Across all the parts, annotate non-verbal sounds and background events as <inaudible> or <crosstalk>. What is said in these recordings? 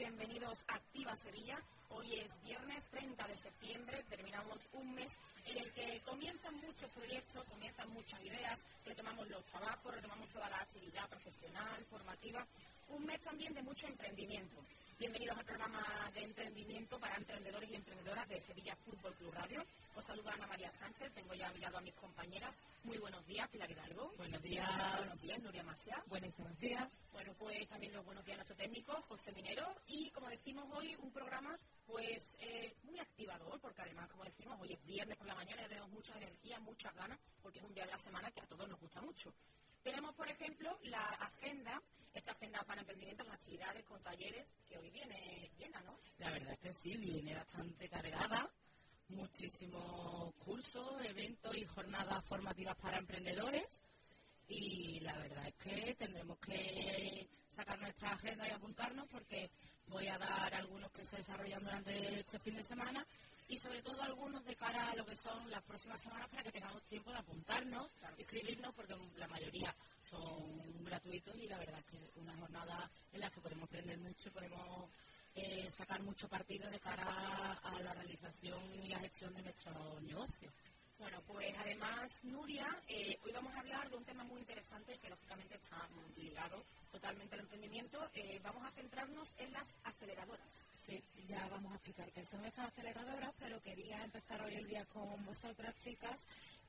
Bienvenidos a Activa Sevilla. Hoy es viernes 30 de septiembre, terminamos un mes en el que comienzan muchos proyectos, comienzan muchas ideas, retomamos los trabajos, retomamos toda la actividad profesional, formativa, un mes también de mucho emprendimiento. Bienvenidos al programa de emprendimiento para emprendedores y emprendedoras de Sevilla Fútbol Club Radio. Os saluda Ana María Sánchez, tengo ya mirado a mis compañeras. Muy buenos días, Pilar Hidalgo. Buenos días. Buenos días, Nuria Masia. Buenísimos días. Bueno, pues también los buenos días a nuestro técnico, José Minero. Y como decimos hoy, un programa pues eh, muy activador, porque además, como decimos, hoy es viernes por la mañana, ya tenemos mucha energía, muchas ganas, porque es un día de la semana que a todos nos gusta mucho. Tenemos, por ejemplo, la agenda, esta agenda para emprendimiento con actividades, con talleres, que hoy viene llena, ¿no? La verdad es que sí, viene bastante cargada. Muchísimos cursos, eventos y jornadas formativas para emprendedores. Y la verdad es que tendremos que sacar nuestra agenda y apuntarnos porque voy a dar algunos que se desarrollan durante este fin de semana y sobre todo algunos de cara a lo que son las próximas semanas para que tengamos tiempo de apuntarnos, inscribirnos, porque la mayoría son gratuitos y la verdad es que es una jornada en la que podemos aprender mucho y podemos eh, sacar mucho partido de cara a la realización y la gestión de nuestro negocio. Bueno, pues además, Nuria, eh, hoy vamos a hablar de un tema muy interesante que lógicamente está ligado totalmente al emprendimiento. Eh, vamos a centrarnos en las aceleradoras. Sí, ya vamos a explicar qué son estas aceleradoras, pero quería empezar hoy el día con vosotras, chicas,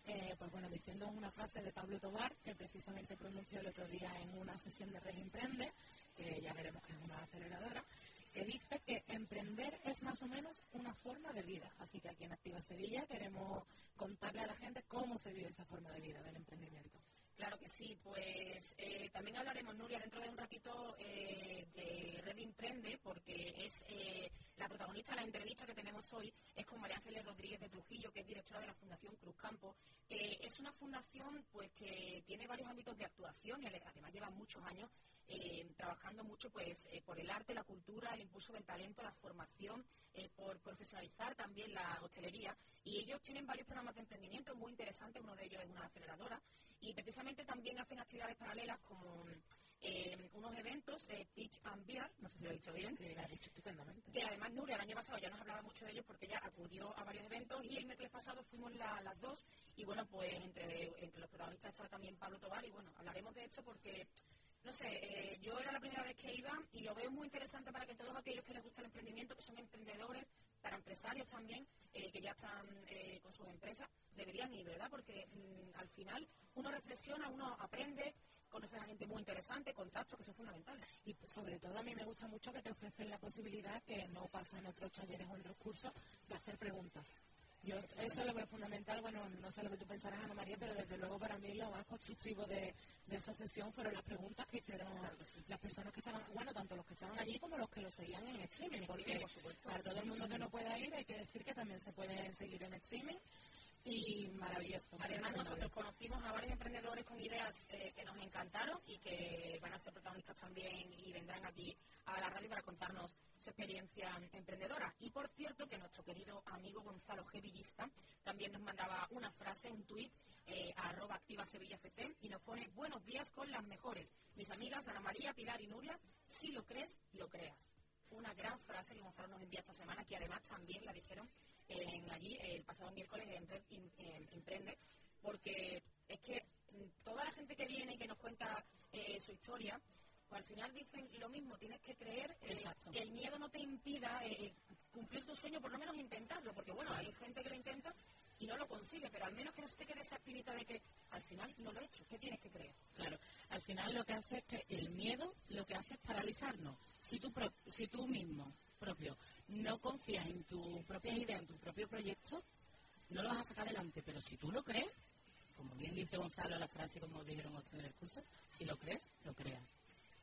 eh, pues bueno, diciendo una frase de Pablo Tobar, que precisamente pronunció el otro día en una sesión de Red Emprende, que ya veremos que es una aceleradora, que dice que emprender es más o menos una forma de vida. Así que aquí en Activa Sevilla queremos contarle a la gente cómo se vive esa forma de vida del emprendimiento. Claro que sí, pues eh, también hablaremos, Nuria, dentro de un ratito eh, de Red Emprende, porque es eh, la protagonista de la entrevista que tenemos hoy, es con María Ángeles Rodríguez de Trujillo, que es directora de la Fundación Cruz Campo, que es una fundación pues que tiene varios ámbitos de actuación y además lleva muchos años trabajando mucho pues por el arte, la cultura, el impulso del talento, la formación, por profesionalizar también la hostelería. Y ellos tienen varios programas de emprendimiento muy interesantes, uno de ellos es una aceleradora, y precisamente también hacen actividades paralelas como eh, unos eventos, eh, Pitch and Beer, no sé si lo he dicho bien, sí, lo dicho estupendamente. que además Nuria el año pasado ya nos hablaba mucho de ellos porque ella acudió a varios eventos y el mes pasado fuimos las dos y bueno, pues entre, entre los protagonistas está también Pablo Tobar y bueno, hablaremos de esto porque no sé, eh, yo era la primera vez que iba y lo veo muy interesante para que todos aquellos que les gusta el emprendimiento, que son emprendedores, para empresarios también eh, que ya están eh, con sus empresas, deberían ir, ¿verdad? Porque mm, al final uno reflexiona, uno aprende, conoce a gente muy interesante, contactos que son fundamentales. Y sobre todo a mí me gusta mucho que te ofrecen la posibilidad, que no pasa en otros talleres o en otros cursos, de hacer preguntas. Yo, eso es lo que es fundamental, bueno, no sé lo que tú pensarás, Ana María, pero desde luego para mí lo más constructivo de, esa sesión fueron las preguntas que hicieron las personas que estaban, bueno, tanto los que estaban allí como los que lo seguían en streaming, porque para todo el mundo que no pueda ir hay que decir que también se puede seguir en streaming. Y maravilloso. Además, nosotros conocimos a varios emprendedores con ideas eh, que nos encantaron y que van a ser protagonistas también y vendrán aquí a la radio para contarnos experiencia emprendedora. Y por cierto, que nuestro querido amigo Gonzalo Gevillista también nos mandaba una frase, un tuit, eh, arroba activa Sevilla FC, y nos pone buenos días con las mejores. Mis amigas Ana María, Pilar y Nuria, si lo crees, lo creas. Una gran frase que Gonzalo nos envía esta semana, que además también la dijeron en allí el pasado miércoles en Emprende, porque es que toda la gente que viene y que nos cuenta eh, su historia, pues al final dicen lo mismo, tienes que creer eh, que el miedo no te impida eh, cumplir tu sueño, por lo menos intentarlo, porque bueno, hay gente que lo intenta y no lo consigue, pero al menos que no se te quede esa espinita de que al final no lo he hecho, ¿qué tienes que creer? Claro, al final lo que hace es que el miedo lo que hace es paralizarnos. Si tú, si tú mismo propio no confías en tu propia idea, en tu propio proyecto, no lo vas a sacar adelante. Pero si tú lo crees, como bien dice Gonzalo la frase, como dijeron otros en el curso, si lo crees, lo creas.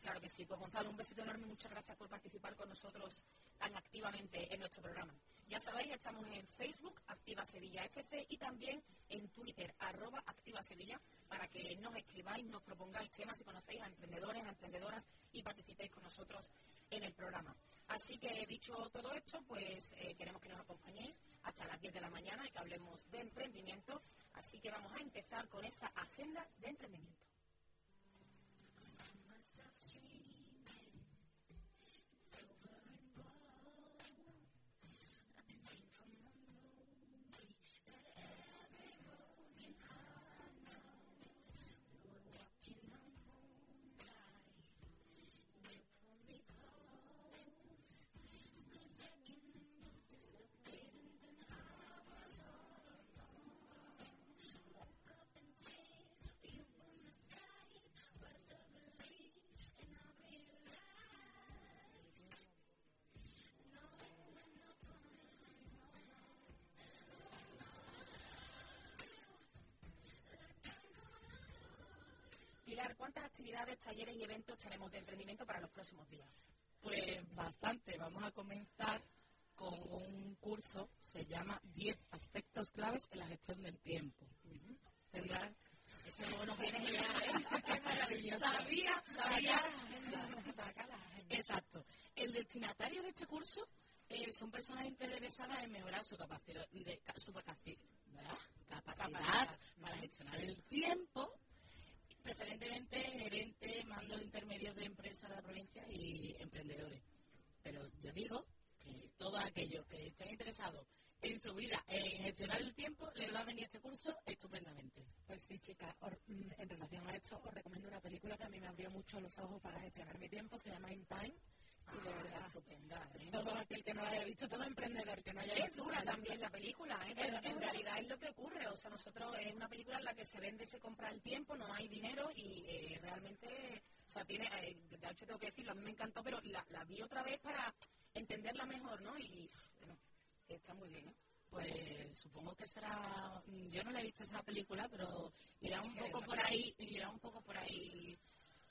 Claro que sí. Pues Gonzalo, un besito enorme. Muchas gracias por participar con nosotros tan activamente en nuestro programa. Ya sabéis, estamos en Facebook, Activa Sevilla FC, y también en Twitter, arroba Activa Sevilla, para que nos escribáis, nos propongáis temas y conocéis a emprendedores, a emprendedoras y participéis con nosotros en el programa. Así que dicho todo esto, pues eh, queremos que nos acompañéis hasta las 10 de la mañana y que hablemos de emprendimiento. Así que vamos a empezar con esa agenda de emprendimiento. ¿Cuántas actividades, talleres y eventos tenemos de emprendimiento para los próximos días? Pues bastante. Vamos a comenzar con un curso, se llama 10 aspectos claves en la gestión del tiempo. Tendrá... Eso nos viene genial, ¿eh? <laughs> Qué maravilloso. Sabía, sabía. Exacto. El destinatario de este curso eh, son personas interesadas en mejorar su capacidad, de, su capacidad, capacidad para gestionar el tiempo preferentemente gerentes, mandos intermedios de empresas de la provincia y emprendedores. Pero yo digo que todos aquellos que estén interesados en su vida en gestionar el tiempo, les va a venir este curso estupendamente. Pues sí, chicas, mm, en relación a esto, os recomiendo una película que a mí me abrió mucho los ojos para gestionar mi tiempo, se llama In Time y de verdad, estupenda. Todo aquel que no la haya visto, todo emprendedor que no haya es dura también la película, ¿eh? pero en realidad es lo que ocurre. O sea, nosotros es una película en la que se vende, se compra el tiempo, no hay dinero y eh, realmente, o sea, tiene, eh, de hecho tengo que decirlo, a mí me encantó, pero la, la vi otra vez para entenderla mejor, ¿no? Y bueno, está muy bien, ¿eh? Pues supongo que será, yo no la he visto esa película, pero irá un poco por ahí, irá un poco por ahí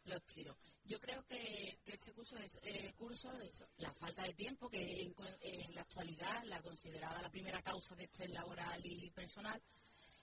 los tiros. Yo creo que, este curso es el curso de la falta de tiempo, que en, la actualidad la considerada la primera causa de estrés laboral y personal.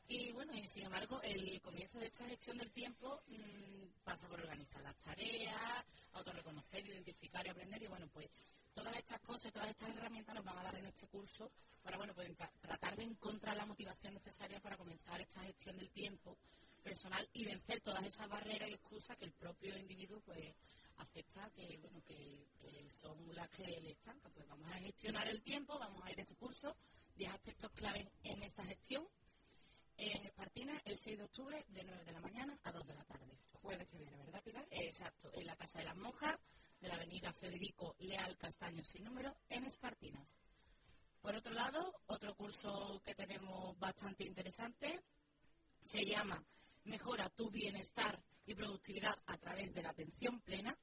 Y bueno, sin embargo, el comienzo de esta gestión del tiempo mm, pasa por organizar las tareas, autorreconocer, identificar y aprender. Y bueno, pues todas estas cosas, todas estas herramientas nos van a dar en este curso para bueno, pues, tratar de encontrar la motivación necesaria para comenzar esta gestión del tiempo personal y vencer todas esas barreras y excusas que el propio individuo pues acepta que bueno que, son las que le estancan. Pues vamos a gestionar el tiempo, vamos a ir a este curso, 10 aspectos claves en esta gestión. En Espartina, el 6 de octubre, de 9 de la mañana a 2 de la tarde. Jueves que viene, ¿verdad, Pilar? Exacto, en la Casa de las Monjas, de la avenida Federico Leal Castaño sin número, en Espartinas. Por otro lado, otro curso que tenemos bastante interesante se llama Mejora tu bienestar y productividad a través de la atención plena.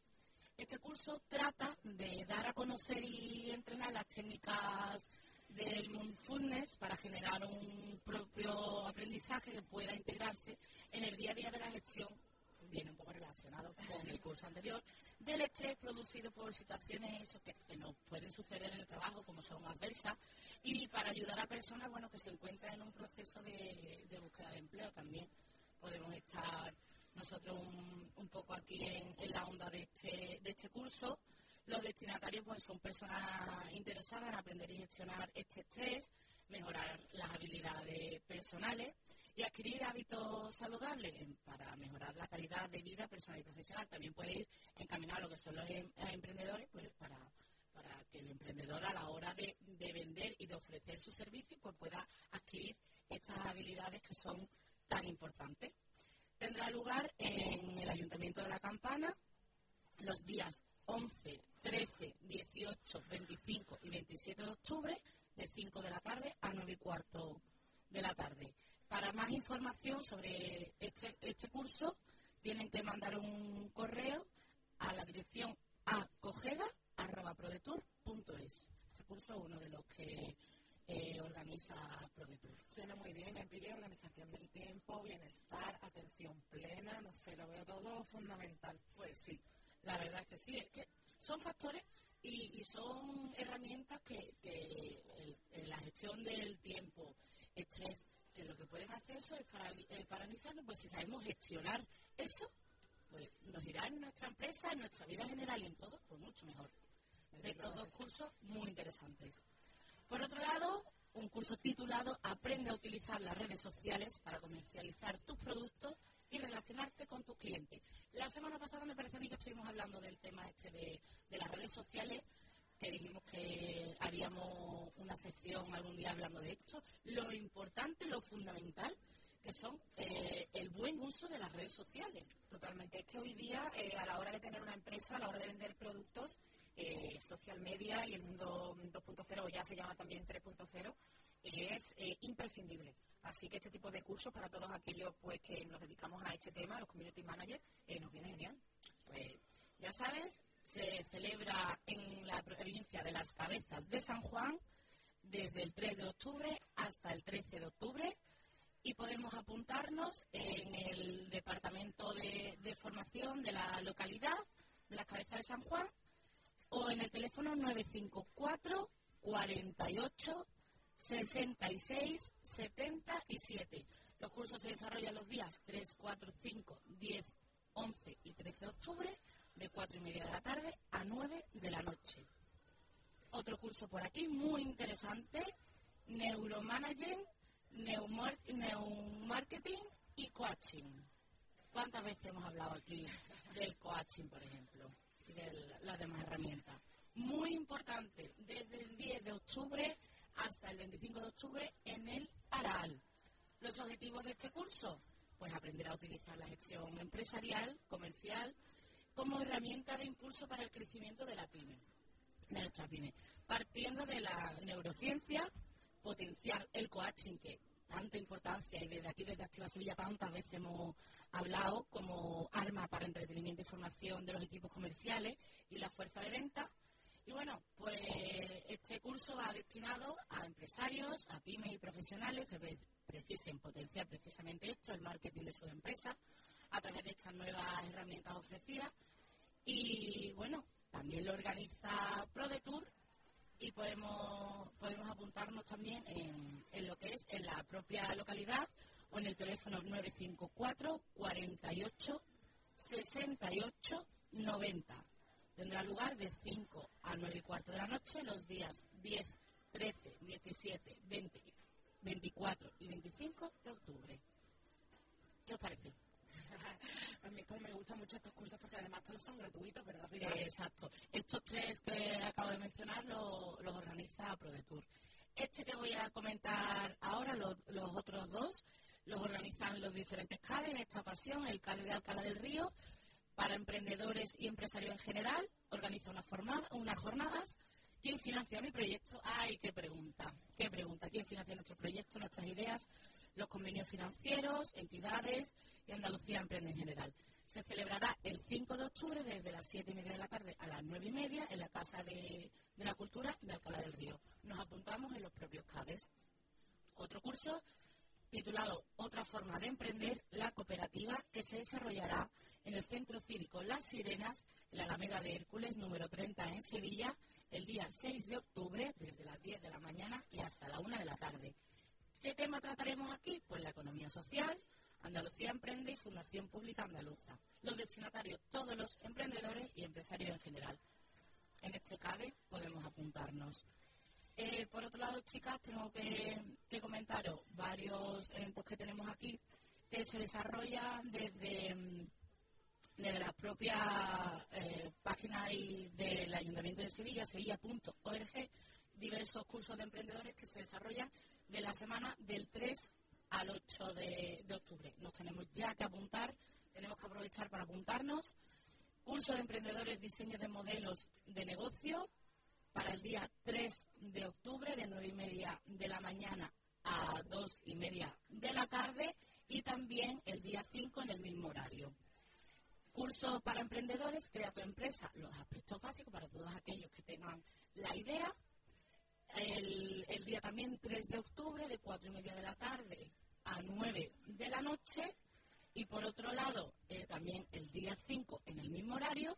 Este curso trata de dar a conocer y entrenar las técnicas del mindfulness para generar un propio aprendizaje que pueda integrarse en el día a día de la gestión, viene un poco relacionado con el curso anterior, del estrés producido por situaciones que, que nos pueden suceder en el trabajo, como son adversas, y para ayudar a personas bueno, que se encuentran en un proceso de, búsqueda de empleo también. Podemos estar nosotros un, poco aquí en, la onda de este, de este curso los destinatarios pues, son personas interesadas en aprender y gestionar este estrés, mejorar las habilidades personales y adquirir hábitos saludables para mejorar la calidad de vida personal y profesional. También puede ir encaminado a lo que son los em, emprendedores pues, para, para que el emprendedor a la hora de, vender y de ofrecer su servicio pues, pueda adquirir estas habilidades que son tan importantes. Tendrá lugar en el Ayuntamiento de La Campana los días 11, 13, 18, 25 y 27 de octubre, de 5 de la tarde a 9 y cuarto de la tarde. Para más información sobre este, este curso, tienen que mandar un correo a la dirección acogeda.prodetour.es. Este curso es uno de los que eh, organiza ProDetour. Suena muy bien, empiria, organización del tiempo, bienestar, atención plena, no sé, lo veo todo fundamental. Pues sí, la verdad es que sí, es que son factores y, son herramientas que, la gestión del tiempo, estrés, que lo que pueden hacer eso es eh, paralizarnos, pues si sabemos gestionar eso, pues nos irá en nuestra empresa, en nuestra vida general y en todo, pues mucho mejor. De estos dos cursos muy interesantes. Por otro lado, un curso titulado Aprende a utilizar las redes sociales para comercializar tus productos y relacionarte con tus clientes. La semana pasada me parece a mí que estuvimos hablando del tema este de, las redes sociales, que dijimos que haríamos una sección algún día hablando de esto. Lo importante, lo fundamental, que son eh, el buen uso de las redes sociales. Totalmente. Es que hoy día, eh, a la hora de tener una empresa, a la hora de vender productos, eh, social media y el mundo 2.0, ya se llama también 3.0, es imprescindible. Así que este tipo de cursos para todos aquellos pues que nos dedicamos a este tema, los community managers, eh, nos viene genial. Pues ya sabes, se celebra en la provincia de Las Cabezas de San Juan desde el 3 de octubre hasta el 13 de octubre y podemos apuntarnos en el departamento de, de formación de la localidad de Las Cabezas de San Juan o en el teléfono 954 48 66 77. Los cursos se desarrollan los días 3, 4, 5, 10, 11 y 13 de octubre, de 4 y media de la tarde a 9 de la noche. Otro curso por aquí muy interesante, Neuromanaging, Neumarketing y Coaching. ¿Cuántas veces hemos hablado aquí del coaching, por ejemplo, de las demás herramientas? Muy importante, desde el 10 de octubre hasta el 25 de octubre en el ARAL. Los objetivos de este curso, pues aprender a utilizar la gestión empresarial, comercial, como herramienta de impulso para el crecimiento de la pyme, de nuestra pyme, partiendo de la neurociencia, potenciar el coaching que tanta importancia y desde aquí, desde Activa Sevilla, tantas veces hemos hablado como arma para entretenimiento y formación de los equipos comerciales y la fuerza de venta, y bueno, pues este curso va destinado a empresarios, a pymes y profesionales que precisen potenciar precisamente esto, el marketing de sus empresas, a través de estas nuevas herramientas ofrecidas. Y bueno, también lo organiza ProDetour y podemos, podemos apuntarnos también en, en lo que es en la propia localidad o en el teléfono 954 48 68 90 tendrá lugar de 5 a 9 y cuarto de la noche los días 10, 13, 17, 20, 24 y 25 de octubre. ¿Qué os parece? a mí como me gustan mucho estos cursos porque además todos son gratuitos, ¿verdad? exacto. Estos tres que acabo de mencionar los, organiza ProDetour. Este que voy a comentar ahora, los, los otros dos, los organizan los diferentes CADE. En esta ocasión, el CADE de Alcalá del Río para emprendedores y empresarios en general. Organiza una formada, unas jornadas ¿Quién financia mi proyecto? ¡Ay, qué pregunta! ¿Qué pregunta? ¿Quién financia nuestro proyecto, nuestras ideas? Los convenios financieros, entidades y Andalucía Emprende en general. Se celebrará el 5 de octubre desde las 7 y media de la tarde a las 9 y media en la Casa de, la Cultura de Alcalá del Río. Nos apuntamos en los propios CADES. Otro curso titulado Otra forma de emprender, la cooperativa, que se desarrollará en el Centro Cívico Las Sirenas, en la Alameda de Hércules, número 30, en Sevilla, el día 6 de octubre, desde las 10 de la mañana y hasta la 1 de la tarde. ¿Qué tema trataremos aquí? Pues la economía social, Andalucía Emprende y Fundación Pública Andaluza. Los destinatarios, todos los emprendedores y empresarios en general. En este cabe podemos apuntarnos. Eh, por otro lado, chicas, tengo que, comentaros varios eventos que tenemos aquí que se desarrollan desde, mm, desde la propia eh, página del Ayuntamiento de Sevilla, sevilla.org, diversos cursos de emprendedores que se desarrollan de la semana del 3 al 8 de, octubre. Nos tenemos ya que apuntar, tenemos que aprovechar para apuntarnos. Curso de emprendedores, diseño de modelos de negocio, para el día 3 de octubre de 9 y media de la mañana a 2 y media de la tarde y también el día 5 en el mismo horario. Curso para emprendedores, crea tu empresa, los aspectos básicos para todos aquellos que tengan la idea. El, día también 3 de octubre de 4 y media de la tarde a 9 de la noche. Y por otro lado, eh, también el día 5 en el mismo horario,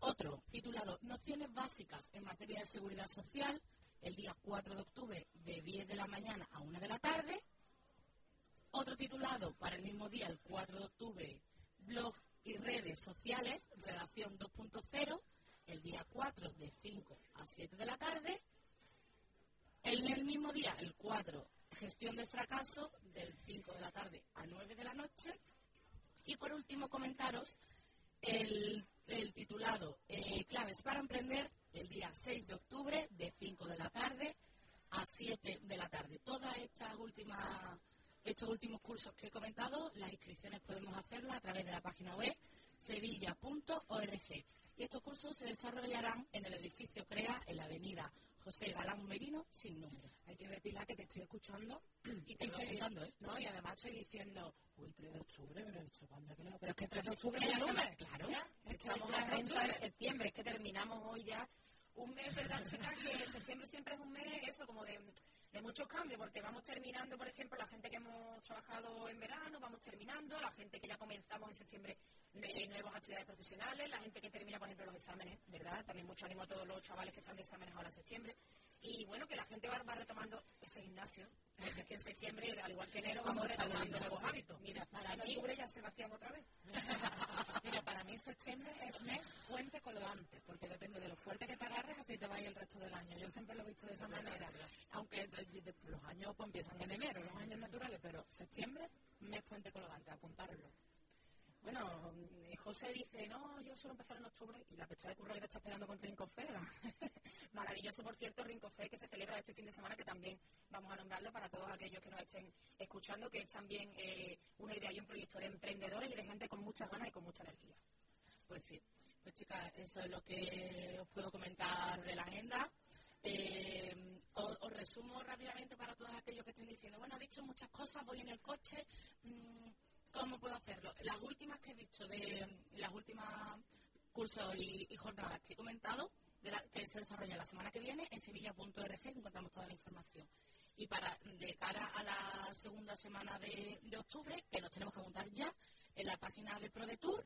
otro, titulado Nociones básicas en materia de seguridad social, el día 4 de octubre de 10 de la mañana a 1 de la tarde. Otro titulado para el mismo día, el 4 de octubre, Blog y redes sociales, redacción 2.0, el día 4 de 5 a 7 de la tarde. En el mismo día, el 4, gestión del fracaso, del 5 de la tarde a 9 de la noche. Y por último, comentaros el titulado eh, Claves para Emprender, el día 6 de octubre, de 5 de la tarde a 7 de la tarde. Todas estas últimas, estos últimos cursos que he comentado, las inscripciones podemos hacerlas a través de la página web sevilla.org. Y estos cursos se desarrollarán en el edificio CREA, en la avenida José Galán Merino, sin número. Hay que ver, Pilar, que te estoy escuchando <clears throat> y te estoy escuchando, ¿eh? ¿no? Y además estoy diciendo, uy, 3 de octubre, pero esto cuándo que no. Pero es que 3 de octubre es el lunes. Claro. Estamos a 30 de septiembre, es que terminamos hoy ya un mes, ¿verdad, chicas? Que septiembre siempre es un mes, eso, como de de muchos cambios, porque vamos terminando, por ejemplo, la gente que hemos trabajado en verano, vamos terminando, la gente que ya comenzamos en septiembre nuevas actividades profesionales, la gente que termina, por ejemplo, los exámenes, ¿verdad? También mucho ánimo a todos los chavales que están de exámenes ahora en septiembre. Y bueno, que la gente va, retomando ese gimnasio, que en septiembre, al igual que enero, vamos retomando nuevos hábitos. Mira, para mí, ya se vacían otra vez. <laughs> Mira, para mí septiembre es mes fuente colgante, porque depende de lo fuerte que te el resto del año. Yo siempre lo he visto de esa manera, aunque los años pues, empiezan en enero, los años naturales, pero septiembre, mes fuente colgante, apuntarlo. Bueno, eh, José dice, no, yo suelo empezar en octubre y la fecha de curro que está esperando con Rincofé. <laughs> Maravilloso, por cierto, Rincofé que se celebra este fin de semana, que también vamos a nombrarlo para todos aquellos que nos estén escuchando, que es también eh, una idea y un proyecto de emprendedores y de gente con muchas ganas y con mucha energía. Pues sí, pues chicas, eso es lo que os puedo comentar de la agenda. Eh, os, resumo rápidamente para todos aquellos que estén diciendo, bueno, ha dicho muchas cosas, voy en el coche. Mm, ¿Cómo puedo hacerlo? Las últimas que he dicho, de las últimas cursos y, jornadas que he comentado, que se desarrolla la semana que viene, en sevilla.org encontramos toda la información. Y para de cara a la segunda semana de, octubre, que nos tenemos que apuntar ya, en la página de ProDetour,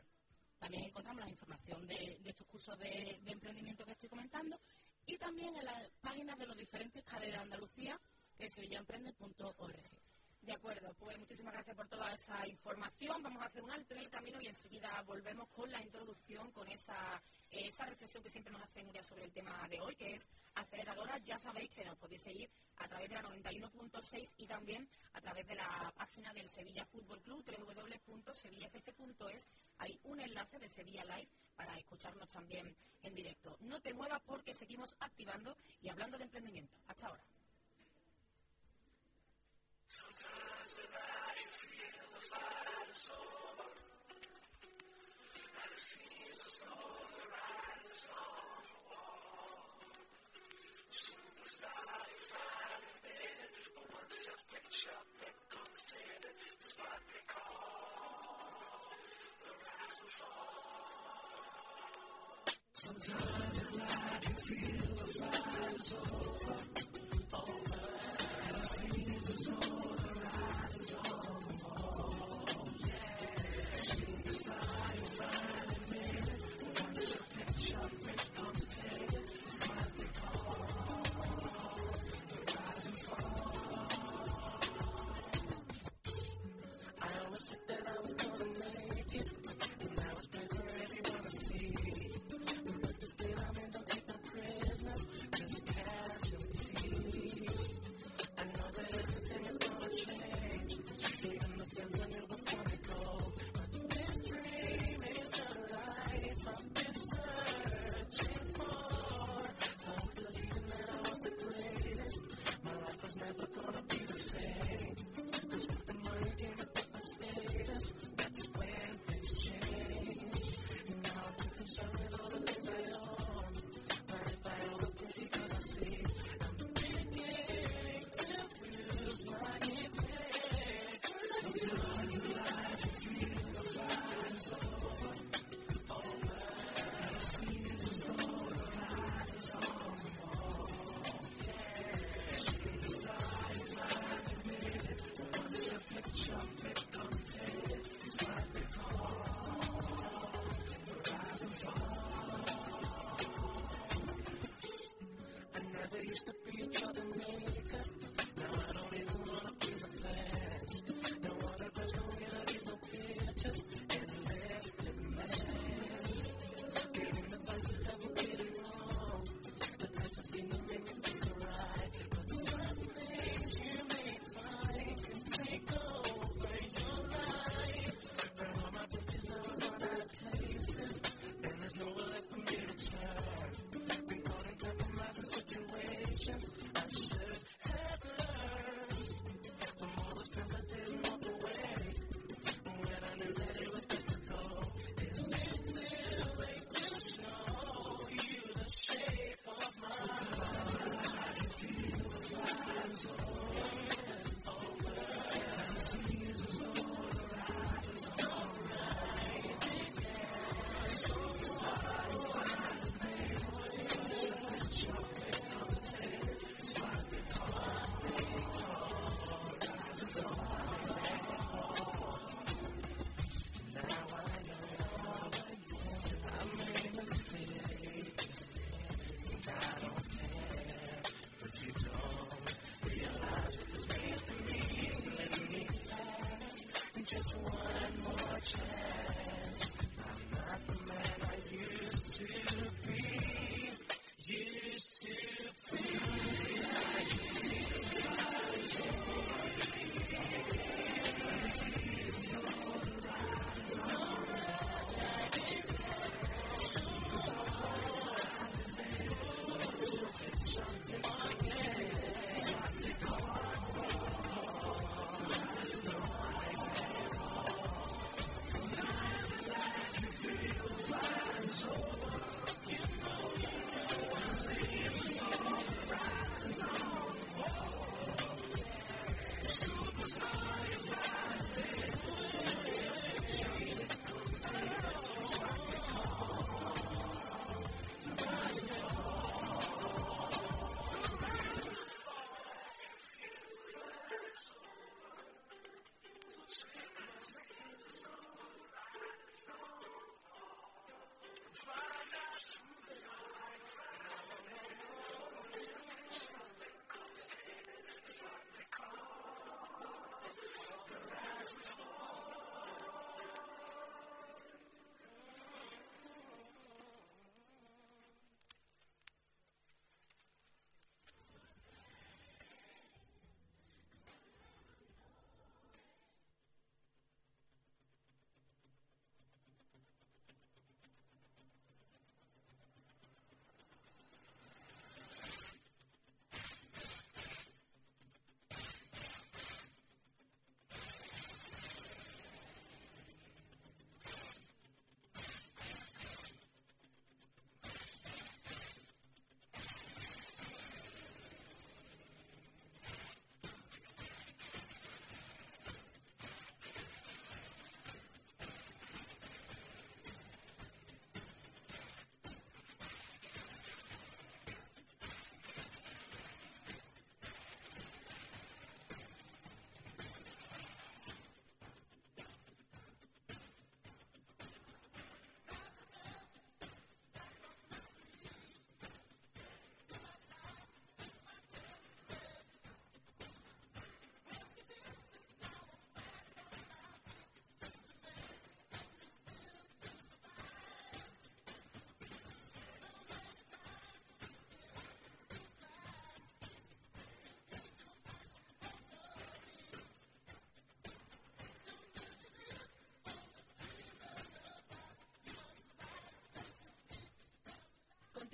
también encontramos la información de, estos cursos de, emprendimiento que estoy comentando, y también en las páginas de los diferentes CADE de Andalucía, que es sevillaemprende.org. De acuerdo, pues muchísimas gracias por toda esa información. Vamos a hacer un alto en el camino y enseguida volvemos con la introducción, con esa, esa reflexión que siempre nos hace Nuria sobre el tema de hoy, que es aceleradora. Ya sabéis que nos podéis seguir a través de la 91.6 y también a través de la página del Sevilla Fútbol Club, www.sevillafc.es. Hay un enlace de Sevilla Live para escucharnos también en directo. No te muevas porque seguimos activando y hablando de emprendimiento. Hasta ahora. Sometimes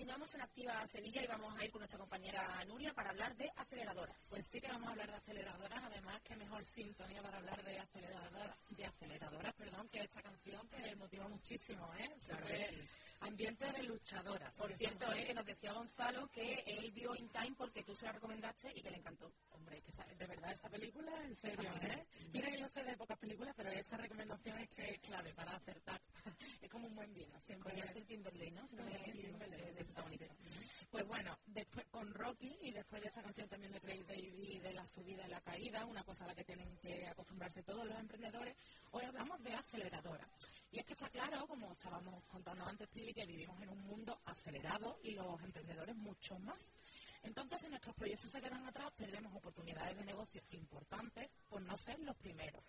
vamos en Activa Sevilla y vamos a ir con nuestra compañera Nuria para hablar de aceleradoras. Pues sí que vamos a hablar de aceleradoras, además que mejor sintonía para hablar de aceleradoras, de aceleradoras, perdón, que esta canción que motiva muchísimo, ¿eh? Ambiente de luchadoras. Por cierto, eh, que nos decía Gonzalo que él vio In Time porque tú se la recomendaste y que le encantó. Hombre, que de verdad esa película, en serio, ¿eh? Mira que yo sé de pocas películas, pero esa recomendación es que es clave para acertar. <laughs> es como un buen vino, siempre. es el Timberlake, ¿no? Pues bueno, después con Rocky y después de esa canción también de Craig Baby de la subida y la caída, una cosa a la que tienen que acostumbrarse todos los emprendedores, hoy hablamos de aceleradora. Y es que está claro, como estábamos contando antes, Pili, que vivimos en un mundo acelerado y los emprendedores mucho más. Entonces, si nuestros proyectos se quedan atrás, perdemos oportunidades de negocio importantes por no ser los primeros.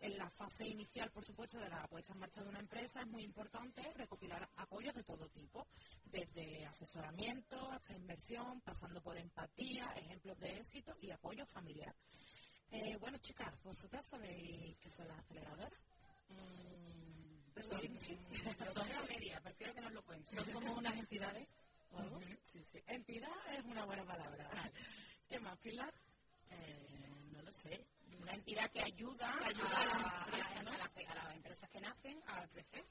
En la fase inicial, por supuesto, de la puesta en marcha de una empresa es muy importante recopilar apoyos de todo tipo, desde asesoramiento hasta inversión, pasando por empatía, ejemplos de éxito y apoyo familiar. Eh, bueno, chicas, ¿vosotras sabéis qué son las aceleradoras? Son, son media, prefiero que nos lo cuentes. ¿Son como unas entidades? Sí, sí. Entidad es una buena palabra. ¿Qué más, Pilar? Eh, no lo sé. Una entidad que ayuda, a, las empresas que nacen a crecer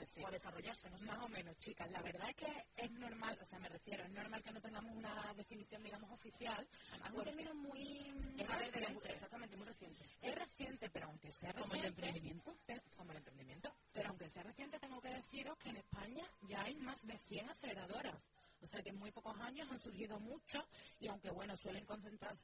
pues sí. o a desarrollarse, ¿no? Más o menos, chicas. La verdad es que es normal, o sea, me refiero, es normal que no tengamos una definición, digamos, oficial. Es un término muy... Es exactamente, muy reciente. Es reciente, pero aunque sea reciente... Como el emprendimiento. Como el emprendimiento. Pero aunque sea reciente, tengo que deciros que en España ya hay más de 100 aceleradoras. O sea que en muy pocos años han surgido muchos y aunque bueno, suelen concentrar,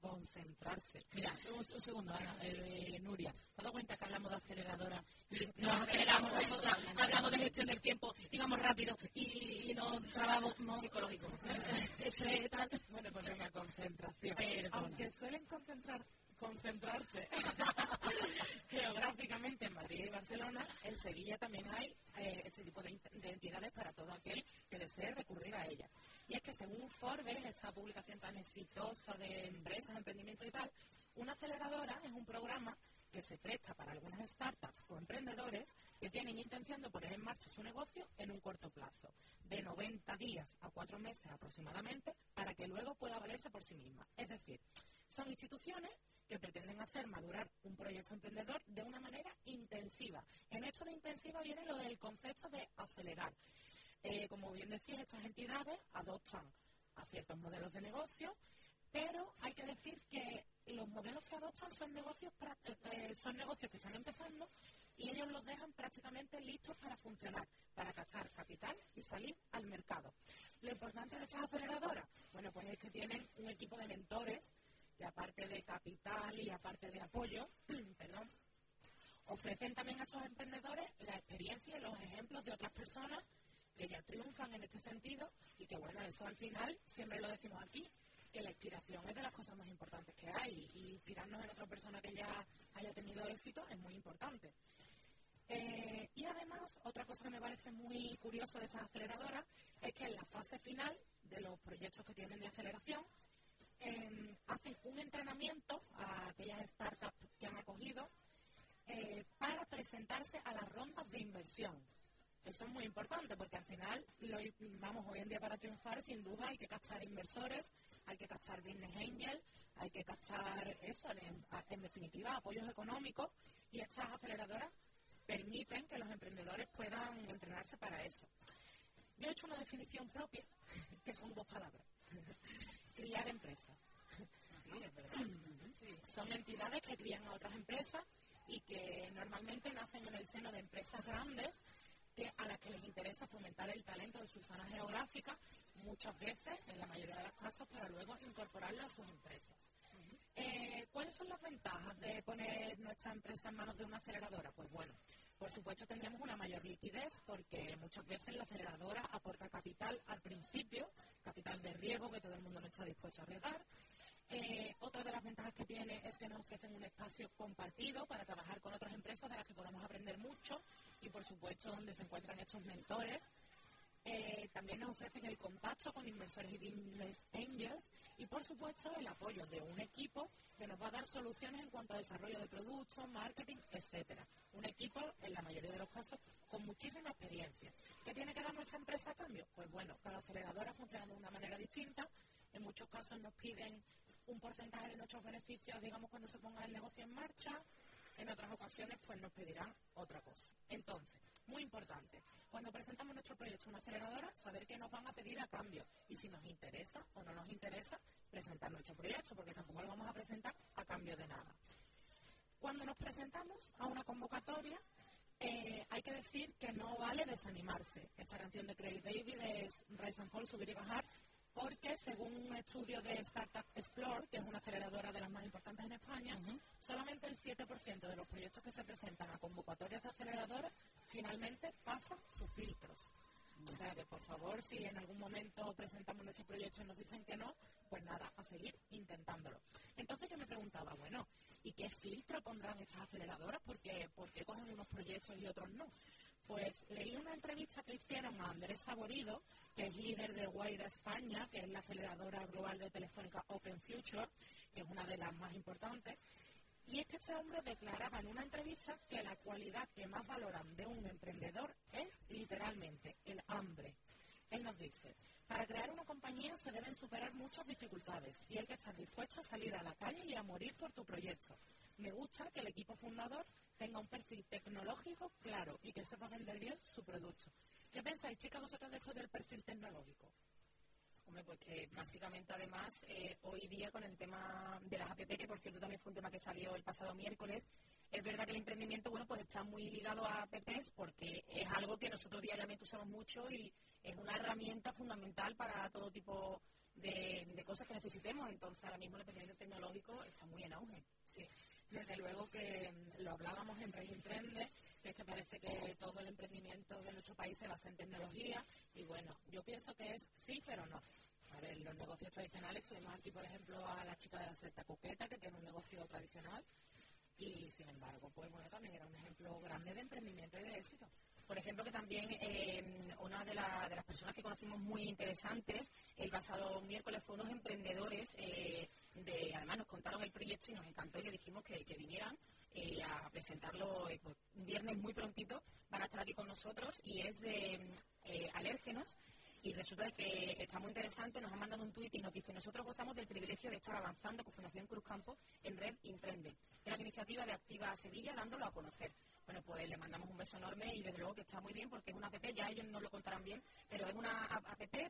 concentrarse. Mira, un, segundo, Ana, eh, Nuria, ¿te has dado cuenta que hablamos de aceleradora? Y nos aceleramos nosotras, hablamos de gestión del tiempo, íbamos rápido y, y nos trabamos no, psicológico. <laughs> Bueno, pues una concentración. Aunque suelen concentrar concentrarse <laughs> geográficamente en Madrid y Barcelona, en Sevilla también hay eh, este tipo de, entidades para todo aquel que desee recurrir a ellas. Y es que según Forbes, esta publicación tan exitosa de empresas, emprendimiento y tal, una aceleradora es un programa que se presta para algunas startups o emprendedores que tienen intención de poner en marcha su negocio en un corto plazo, de 90 días a 4 meses aproximadamente, para que luego pueda valerse por sí misma. Es decir, son instituciones que pretenden hacer madurar un proyecto emprendedor de una manera intensiva. En esto de intensiva viene lo del concepto de acelerar. Eh, como bien decís, estas entidades adoptan a ciertos modelos de negocio, pero hay que decir que los modelos que adoptan son negocios, eh, eh, son negocios que están empezando y ellos los dejan prácticamente listos para funcionar, para captar capital y salir al mercado. Lo importante de estas aceleradoras, bueno, pues es que tienen un equipo de mentores aparte de capital y aparte de apoyo, <clears throat> perdón, ofrecen también a estos emprendedores la experiencia y los ejemplos de otras personas que ya triunfan en este sentido y que bueno, eso al final siempre lo decimos aquí, que la inspiración es de las cosas más importantes que hay y inspirarnos en otra persona que ya haya tenido éxito es muy importante. Eh, y además, otra cosa que me parece muy curioso de estas aceleradoras es que en la fase final de los proyectos que tienen de aceleración, Em, hacen un entrenamiento a aquellas startups que han acogido eh, para presentarse a las rondas de inversión. Eso es muy importante porque al final, vamos, hoy en día para triunfar, sin duda hay que captar inversores, hay que captar business angel, hay que captar eso, en, en definitiva, apoyos económicos y estas aceleradoras permiten que los emprendedores puedan entrenarse para eso. Yo he hecho una definición propia, <laughs> que son dos palabras criar empresas. Son entidades que crían a otras empresas y que normalmente nacen en el seno de empresas grandes que a las que les interesa fomentar el talento de su zona geográfica, muchas veces, en la mayoría de los casos, para luego incorporarlo a sus empresas. Eh, ¿Cuáles son las ventajas de poner nuestra empresa en manos de una aceleradora? Pues bueno, por supuesto tendremos una mayor liquidez porque muchas veces la aceleradora aporta capital al principio, capital de riesgo que todo el mundo no está dispuesto a arriesgar. Eh, otra de las ventajas que tiene es que nos ofrecen un espacio compartido para trabajar con otras empresas de las que podemos aprender mucho y por supuesto donde se encuentran estos mentores Eh, también nos ofrecen el contacto con inversores y business angels y, por supuesto, el apoyo de un equipo que nos va a dar soluciones en cuanto a desarrollo de productos, marketing, etcétera. Un equipo, en la mayoría de los casos, con muchísima experiencia. ¿Qué tiene que dar nuestra empresa a cambio? Pues bueno, cada aceleradora funciona de una manera distinta. En muchos casos nos piden un porcentaje de nuestros beneficios, digamos, cuando se ponga el negocio en marcha. En otras ocasiones, pues nos pedirán otra cosa. Entonces, muy importante, cuando presentamos nuestro proyecto a una aceleradora, saber qué nos van a pedir a cambio y si nos interesa o no nos interesa presentar nuestro proyecto, porque tampoco lo vamos a presentar a cambio de nada. Cuando nos presentamos a una convocatoria, eh, hay que decir que no vale desanimarse. Esta canción de Craig David es Rise and Fall, subir y bajar, porque según un estudio de Startup Explore, que es una aceleradora de las más importantes en España, solamente el 7% de los proyectos que se presentan a convocatorias de aceleradoras finalmente pasan sus filtros. O sea que, por favor, si en algún momento presentamos nuestro proyecto y nos dicen que no, pues nada, a seguir intentándolo. Entonces yo me preguntaba, bueno, ¿y qué filtro pondrán estas aceleradoras? Porque, ¿Por qué cogen unos proyectos y otros no? Pues leí una entrevista que hicieron a Andrés Saborido, que es líder de Wire España, que es la aceleradora global de Telefónica Open Future, que es una de las más importantes. Y es que este hombre declaraba en una entrevista que la cualidad que más valoran de un emprendedor es literalmente el hambre. Él nos dice, para crear una compañía se deben superar muchas dificultades y hay que estar dispuesto a salir a la calle y a morir por tu proyecto. Me gusta que el equipo fundador tenga un perfil tecnológico claro y que sepa vender bien su producto. ¿Qué pensáis, chicas, vosotros de esto del perfil tecnológico? Hombre, pues que básicamente además eh, hoy día con el tema de las APP, que por cierto también fue un tema que salió el pasado miércoles, es verdad que el emprendimiento, bueno, pues está muy ligado a apps porque es algo que nosotros diariamente usamos mucho y es una herramienta fundamental para todo tipo de, cosas que necesitemos. Entonces, ahora mismo el emprendimiento tecnológico está muy en auge. Sí, desde luego que mm, lo hablábamos en Rey Emprende, que es que parece que todo el emprendimiento de nuestro país se basa en tecnología y bueno, yo pienso que es sí, pero no. A ver, los negocios tradicionales, tuvimos aquí, por ejemplo, a la chica de la secta Coqueta, que tiene un negocio tradicional, y sin embargo, pues bueno, también era un ejemplo grande de emprendimiento y de éxito. Por ejemplo, que también eh, una de, las personas que conocimos muy interesantes el pasado miércoles fue unos emprendedores, eh, de, además nos contaron el proyecto y nos encantó y le dijimos que, vinieran eh, a presentarlo pues, un viernes muy prontito, van a estar aquí con nosotros y es de alérgenos y resulta que está muy interesante, nos ha mandado un tuit y nos dice, nosotros gozamos del privilegio de estar avanzando con Fundación Cruz Campo en Red Imprende, es la iniciativa de Activa Sevilla dándolo a conocer. Bueno, pues le mandamos un beso enorme y desde luego que está muy bien porque es una app, ya ellos no lo contarán bien, pero es una app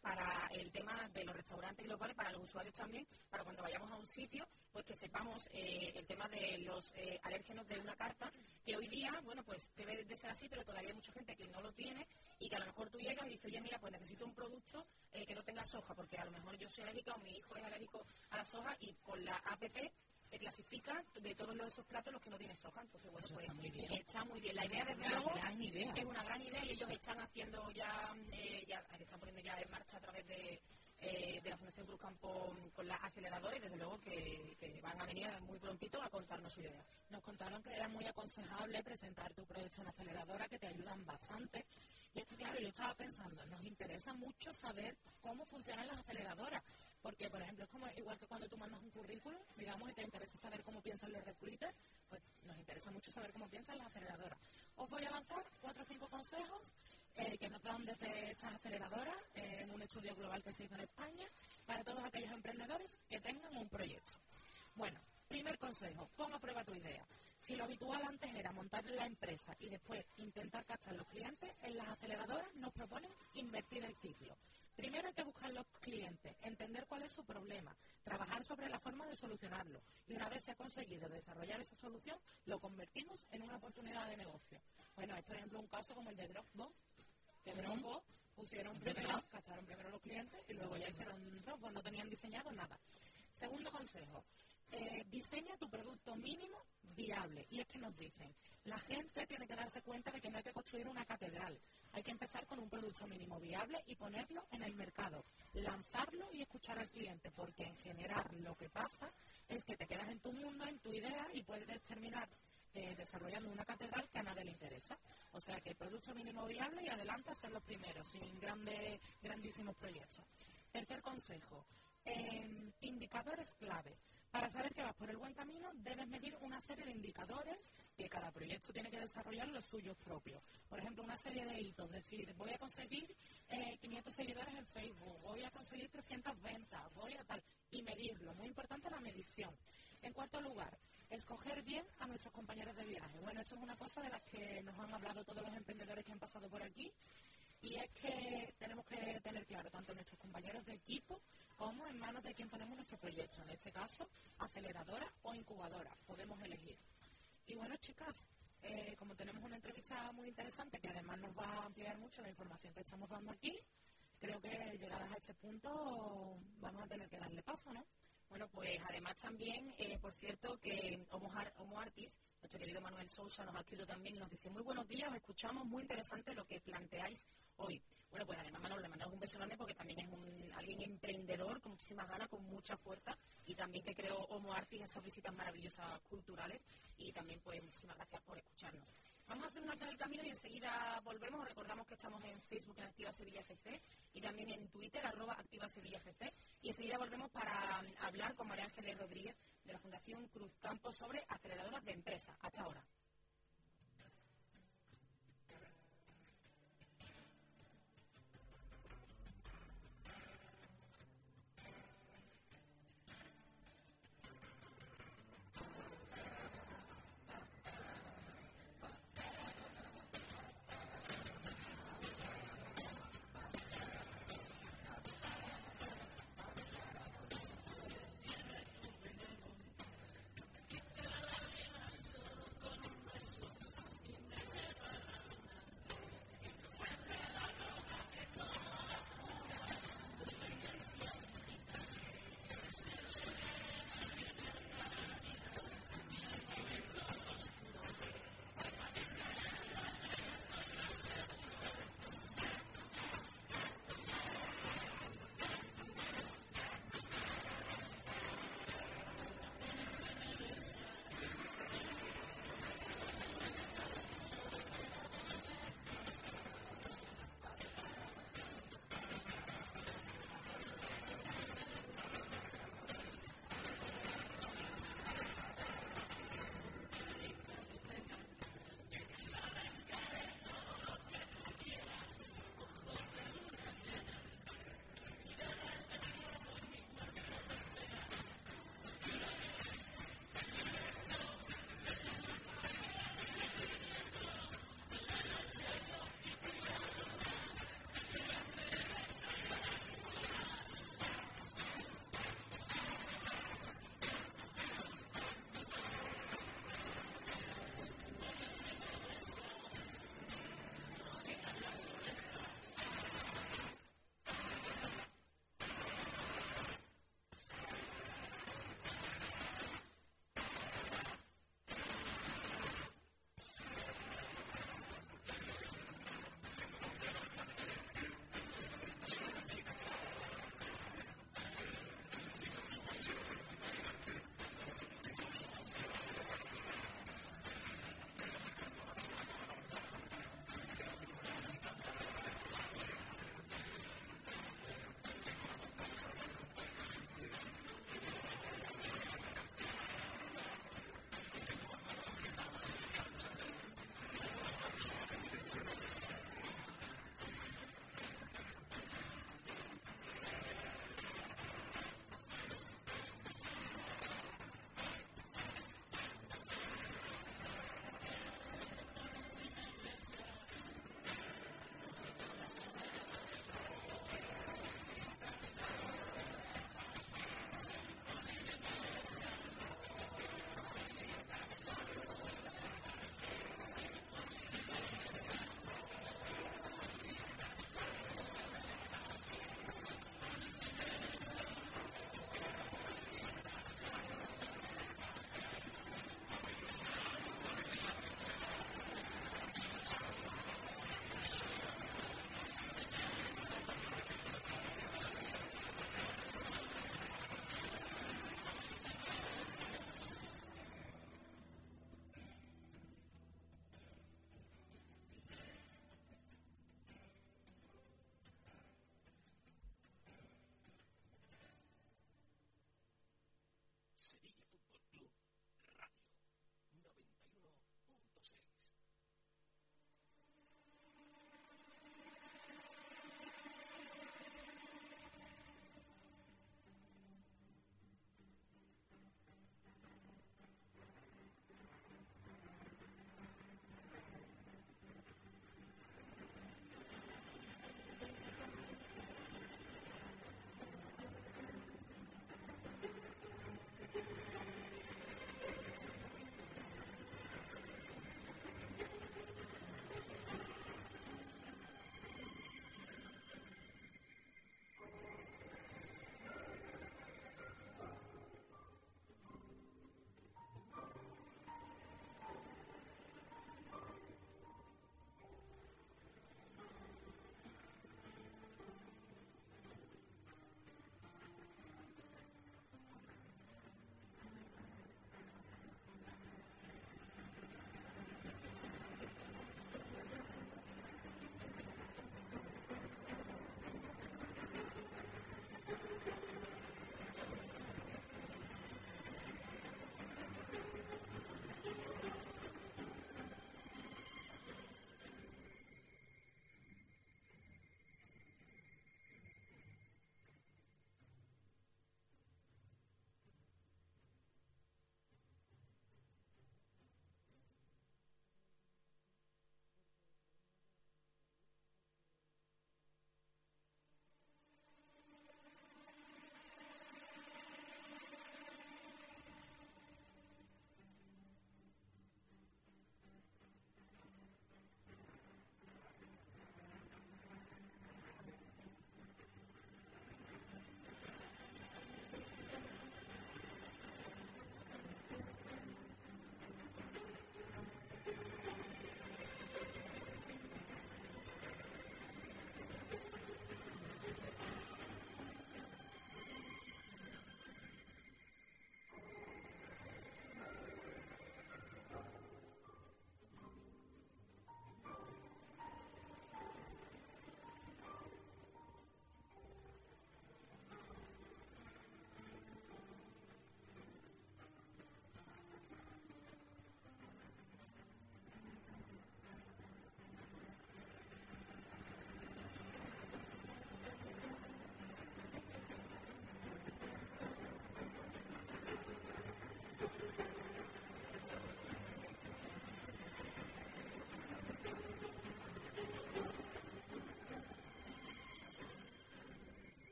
para el tema de los restaurantes y los bares, para los usuarios también, para cuando vayamos a un sitio, pues que sepamos eh, el tema de los eh, alérgenos de una carta, que hoy día, bueno, pues debe de ser así, pero todavía hay mucha gente que no lo tiene y que a lo mejor tú llegas y dices, oye, mira, pues necesito un producto eh, que no tenga soja, porque a lo mejor yo soy alérgica o mi hijo es alérgico a la soja y con la app te clasifica de todos esos platos los que no tienen soja. Entonces, bueno, pues está muy, bien. La idea, desde luego, es una gran idea y ellos están haciendo ya, eh, ya, están poniendo ya en marcha a través de, eh, de la Fundación Cruz Campo con las aceleradoras y desde luego que, van a venir muy prontito a contarnos su idea. Nos contaron que era muy aconsejable presentar tu proyecto en aceleradora, que te ayudan bastante. Y es que, claro, yo estaba pensando, nos interesa mucho saber cómo funcionan las aceleradoras, porque, por ejemplo, es como igual que cuando tú mandas un currículum, digamos, y te interesa saber cómo piensan los recruiters, pues nos interesa mucho saber cómo piensan las aceleradoras. Os voy a lanzar cuatro o cinco consejos eh, que nos dan desde estas aceleradoras eh, en un estudio global que se hizo en España para todos aquellos emprendedores que tengan un proyecto. Bueno, primer consejo, pon a prueba tu idea. Si lo habitual antes era montar la empresa y después intentar captar los clientes, en las aceleradoras nos proponen invertir el ciclo. Primero hay que buscar los clientes, entender cuál es su problema, trabajar sobre la forma de solucionarlo y una vez se ha conseguido desarrollar esa solución, lo convertimos en una oportunidad de negocio. Bueno, es por ejemplo un caso como el de Dropbox, que Dropbox pusieron primero, cacharon primero los clientes y luego ya hicieron Dropbox, no tenían diseñado nada. Segundo consejo, eh, diseña tu producto mínimo viable. Y es que nos dicen, la gente tiene que darse cuenta de que no hay que construir una catedral. Hay que empezar con un producto mínimo viable y ponerlo en el mercado, lanzarlo y escuchar al cliente, porque en general lo que pasa es que te quedas en tu mundo, en tu idea y puedes terminar eh, desarrollando una catedral que a nadie le interesa. O sea que el producto mínimo viable y adelanta a ser los primeros, sin grandes, grandísimos proyectos. Tercer consejo, eh, indicadores clave. Para saber que vas por el buen camino, debes medir una serie de indicadores que cada proyecto tiene que desarrollar los suyos propios. Por ejemplo, una serie de hitos, decir, voy a conseguir 500 eh, seguidores en Facebook, voy a conseguir 300 ventas, voy a tal, y medirlo. Muy importante la medición. En cuarto lugar, escoger bien a nuestros compañeros de viaje. Bueno, esto es una cosa de las que nos han hablado todos los emprendedores que han pasado por aquí y es que tenemos que tener claro tanto nuestros compañeros de equipo como en manos de quien ponemos nuestro proyecto. En este caso, aceleradora o incubadora. Podemos elegir. Y bueno, chicas, eh, como tenemos una entrevista muy interesante que además nos va a ampliar mucho la información que estamos dando aquí, creo que llegadas a este punto vamos a tener que darle paso, ¿no? Bueno, pues además también, eh, por cierto, que Homo, Artis, nuestro querido Manuel Sousa, nos ha escrito también y nos dice, muy buenos días, os escuchamos, muy interesante lo que planteáis hoy. Bueno, pues además Manuel le mandamos un beso grande porque también es un, alguien emprendedor con muchísimas ganas, con mucha fuerza y también que creo Homo Artis esas visitas maravillosas culturales y también pues muchísimas gracias por escucharnos. Vamos a hacer un alto del camino y enseguida volvemos. recordamos que estamos en Facebook en Activa Sevilla FC y también en Twitter, arroba Activa Sevilla FC. Y enseguida volvemos para hablar con María Ángeles Rodríguez de la Fundación Cruz Campos sobre aceleradoras de empresa. Hasta ahora.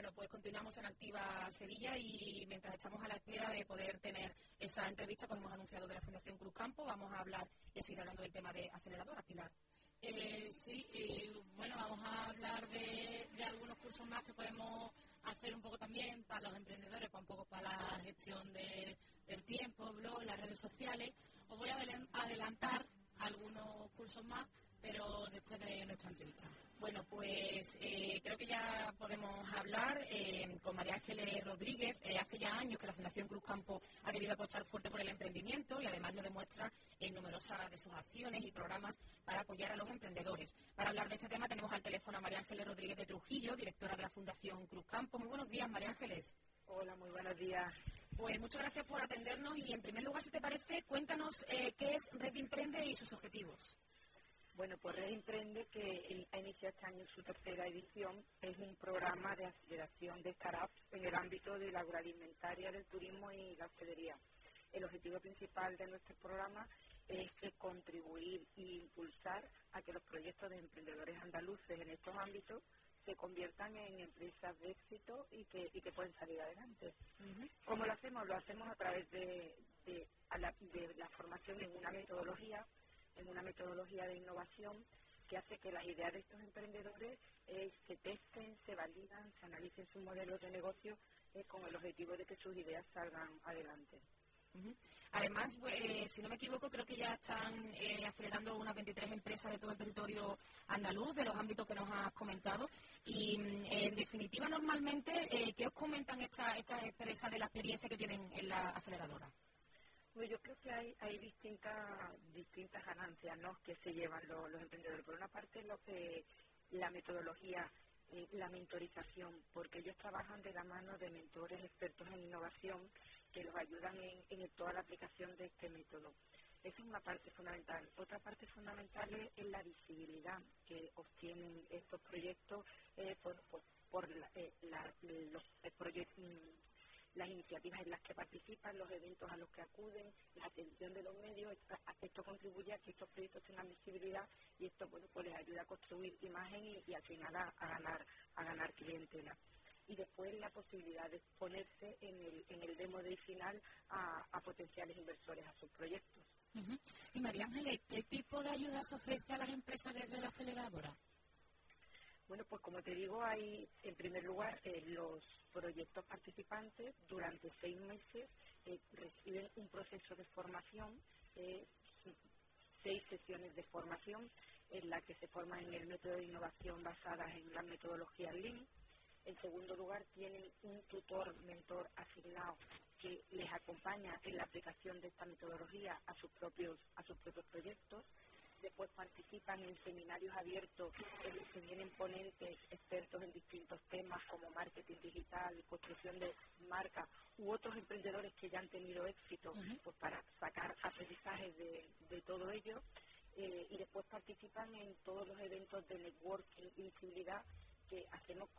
Bueno, pues continuamos en Activa Sevilla y mientras estamos a la espera de poder tener esa entrevista, como hemos anunciado de la Fundación Cruz Campo, vamos a hablar y seguir hablando del tema de aceleradora, Pilar. Eh, sí, bueno, vamos a hablar de, algunos cursos más que podemos hacer un poco también para los emprendedores, para un poco para la gestión del tiempo, blog, las redes sociales. Os voy a adelantar algunos cursos más, pero después de nuestra entrevista. Bueno, pues eh, creo que ya podemos hablar eh, con María Ángeles Rodríguez. Eh, hace ya años que la Fundación Cruz Campo ha querido apostar fuerte por el emprendimiento y además lo demuestra en numerosas de sus acciones y programas para apoyar a los emprendedores. Para hablar de este tema tenemos al teléfono a María Ángeles Rodríguez de Trujillo, directora de la Fundación Cruz Campo. Muy buenos días, María Ángeles. Hola, muy buenos días. Pues muchas gracias por atendernos y en primer lugar, si te parece, cuéntanos qué es Red Emprende y sus objetivos. Bueno, pues Red Emprende, que ha iniciado este año su tercera edición, es un programa de aceleración de startups en el ámbito de la agroalimentaria, del turismo y la hostelería. El objetivo principal de nuestro programa es contribuir e impulsar a que los proyectos de emprendedores andaluces en estos ámbitos se conviertan en empresas de éxito y que, y que pueden salir adelante. ¿Cómo lo hacemos? Lo hacemos a través de, de la formación en una metodología en una metodología de innovación que hace que las ideas de estos emprendedores eh, se testen, se validan, se analicen sus modelos de negocio eh, con el objetivo de que sus ideas salgan adelante. Además, eh, si no me equivoco, creo que ya están acelerando unas 23 empresas de todo el territorio andaluz, de los ámbitos que nos has comentado. Y, mm, en definitiva, normalmente, ¿qué os comentan estas empresas de la experiencia que tienen en la aceleradora? Pues yo creo que hay, hay distintas distintas ganancias ¿no? que se llevan los, emprendedores. Por una parte, lo que la metodología, la mentorización, porque ellos trabajan de la mano de mentores expertos en innovación que los ayudan en, toda la aplicación de este método. Esa es una parte fundamental. Otra parte fundamental es, la visibilidad que obtienen estos proyectos eh, por, por, eh, los proyectos las iniciativas en las que participan, los eventos a los que acuden, la atención de los medios, esto contribuye a que estos proyectos tengan visibilidad y esto bueno, pues les ayuda a construir imagen y, al final a, ganar a ganar clientela y después la posibilidad de exponerse en el, en el demo de final a, potenciales inversores a sus proyectos. Y María Ángeles, ¿qué tipo de ayudas ofrece a las empresas desde la aceleradora? Bueno, pues como te digo, hay en primer lugar eh, los proyectos participantes durante seis meses eh, reciben un proceso de formación, eh, seis sesiones de formación en la que se forman en el método de innovación basadas en la metodología Lean. En segundo lugar, tienen un tutor, mentor asignado que les acompaña en la aplicación de esta metodología a sus propios, a sus propios proyectos después participan en seminarios abiertos en los que vienen ponentes expertos en distintos temas como marketing digital, construcción de marca u otros emprendedores que ya han tenido éxito pues para sacar aprendizajes de, todo ello. Eh, y después participan en todos los eventos de networking y visibilidad que hacemos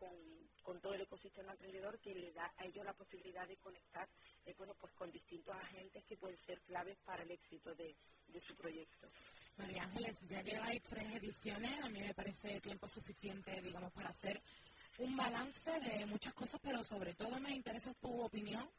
con, todo el ecosistema emprendedor que le da a ellos la posibilidad de conectar eh, bueno, pues con distintos agentes que pueden ser claves para el éxito de, de su proyecto. María Ángeles, ya lleváis tres ediciones, a mí me parece tiempo suficiente, digamos, para hacer un balance de muchas cosas, pero sobre todo me interesa tu opinión.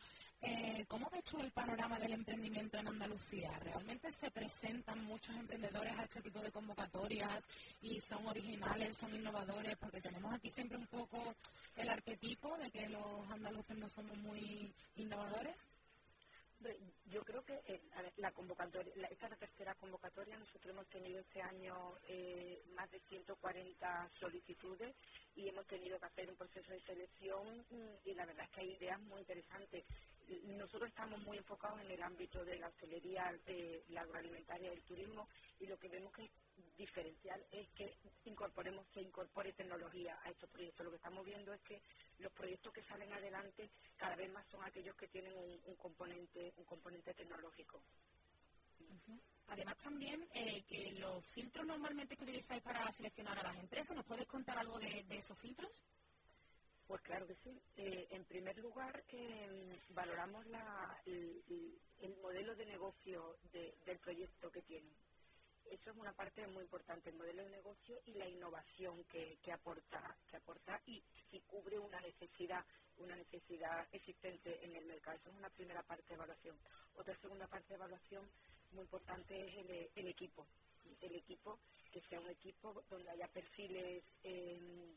Eh, ¿Cómo ves tú el panorama del emprendimiento en Andalucía? ¿Realmente se presentan muchos emprendedores a este tipo de convocatorias y son originales, son innovadores? Porque tenemos aquí siempre un poco el arquetipo de que los andaluces no somos muy innovadores. Yo creo que eh, la convocatoria, esta es la tercera convocatoria. Nosotros hemos tenido este año eh, más de 140 solicitudes y hemos tenido que hacer un proceso de selección mm, y la verdad es que hay ideas muy interesantes. Nosotros estamos muy enfocados en el ámbito de la hostelería, de la agroalimentaria y el turismo y lo que vemos que es diferencial es que incorporemos, se incorpore tecnología a estos proyectos. Lo que estamos viendo es que los proyectos que salen adelante cada vez más son aquellos que tienen un, componente, un componente tecnológico. Además también eh, que los filtros normalmente que utilizáis para seleccionar a las empresas, ¿nos puedes contar algo de, esos filtros? Pues claro que sí. Eh, en primer lugar, eh, valoramos el, modelo de negocio del proyecto que tienen eso es una parte muy importante, el modelo de negocio y la innovación que, aporta que aporta y si cubre unas necesidad una necesidad existente en el mercado. Esa es una primera parte de evaluación. Otra segunda parte de evaluación muy importante es el, el equipo. El equipo, que sea un equipo donde haya perfiles eh,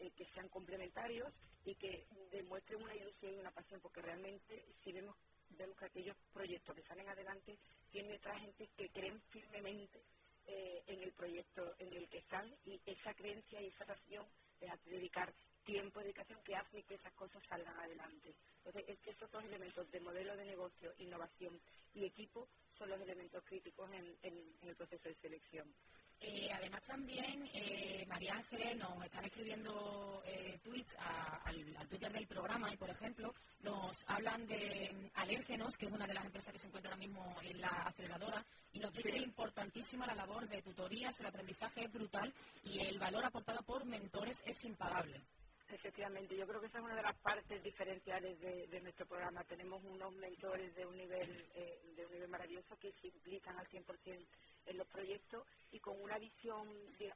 eh, que sean complementarios y que demuestren una ilusión y una pasión, porque realmente si vemos vemos que aquellos proyectos que salen adelante tienen otra gente que creen firmemente eh, en el proyecto en el que están y esa creencia y esa pasión de dedicar tiempo, dedicación que hace que esas cosas salgan adelante. Entonces, es que esos dos elementos de modelo de negocio, innovación y equipo son los elementos críticos en el proceso de selección. Eh, además también, eh, María Ángeles, nos están escribiendo eh, tweets al, Twitter del programa y, por ejemplo, nos hablan de Alérgenos, que es una de las empresas que se encuentra ahora mismo en la aceleradora, y nos dice importantísima la labor de tutorías, el aprendizaje es brutal y el valor aportado por mentores es impagable. Efectivamente, yo creo que esa es una de las partes diferenciales de, nuestro programa. Tenemos unos mentores de un nivel eh, de un nivel maravilloso que se implican al 100% en los proyectos y con una visión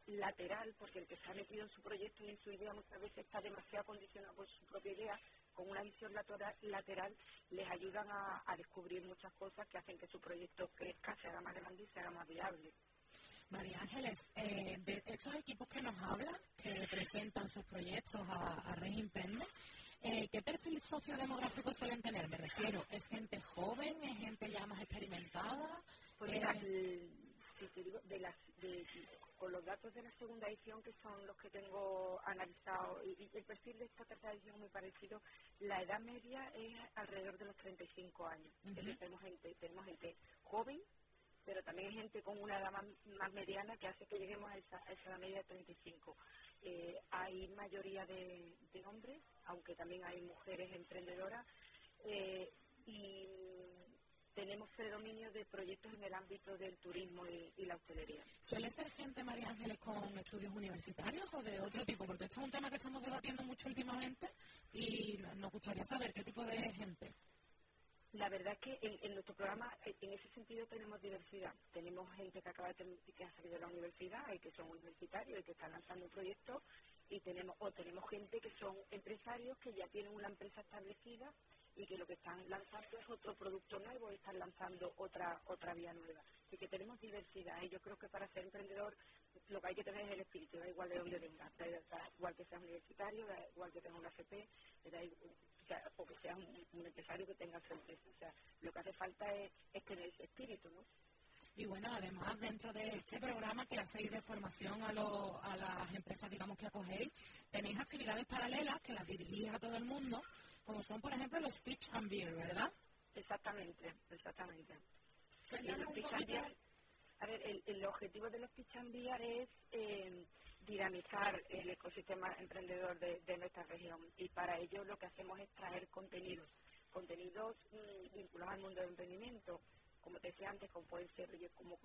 lateral, porque el que está metido en su proyecto y en su idea muchas veces está demasiado condicionado por su propia idea, con una visión lateral, les ayudan a descubrir muchas cosas que hacen que su proyecto crezca, se haga más grande y se haga más viable. María Ángeles, eh, de estos equipos que nos hablan, que presentan sus proyectos a, a eh, ¿qué perfil sociodemográfico suelen tener? Me refiero, ¿es gente joven, es gente ya más experimentada? Pues eh, con los datos de la segunda edición, que son los que tengo analizado, y, el perfil de esta tercera edición es muy parecido, la edad media es alrededor de los 35 años. tenemos gente, tenemos gente joven, pero también gente con una edad más, mediana que hace que lleguemos a esa, a esa media de 35. Eh, hay mayoría de, hombres, aunque también hay mujeres emprendedoras, eh, y tenemos predominio de proyectos en el ámbito del turismo y, la hostelería. ¿Suele ser gente, María Ángeles, con estudios universitarios o de otro tipo? Porque esto es un tema que estamos debatiendo mucho últimamente y nos gustaría saber qué tipo de gente. La verdad es que en, nuestro programa, en ese sentido, tenemos diversidad. Tenemos gente que acaba de que ha salido de la universidad y que son universitarios y que están lanzando un proyecto, y tenemos o tenemos gente que son empresarios que ya tienen una empresa establecida y que lo que están lanzando es otro producto nuevo y están lanzando otra otra vía nueva. Así que tenemos diversidad y yo creo que para ser emprendedor lo que hay que tener es el espíritu, da igual de dónde venga, da igual que sea universitario, da igual que tenga una FP, da igual, o que sea un, empresario que tenga su empresa. O sea, lo que hace falta es, tener ese espíritu, ¿no? Y bueno, además dentro de este programa que hacéis de formación a, a las empresas, digamos, que acogéis, tenéis actividades paralelas que las dirigís a todo el mundo, como son, por ejemplo, los Pitch and Beer, ¿verdad? Exactamente, exactamente. a ver, el, el, objetivo de los Pitch and Beer es eh, dinamizar el ecosistema emprendedor de, nuestra región y para ello lo que hacemos es traer contenidos, contenidos mm, vinculados al mundo del emprendimiento, como te decía antes, como puede ser cómo,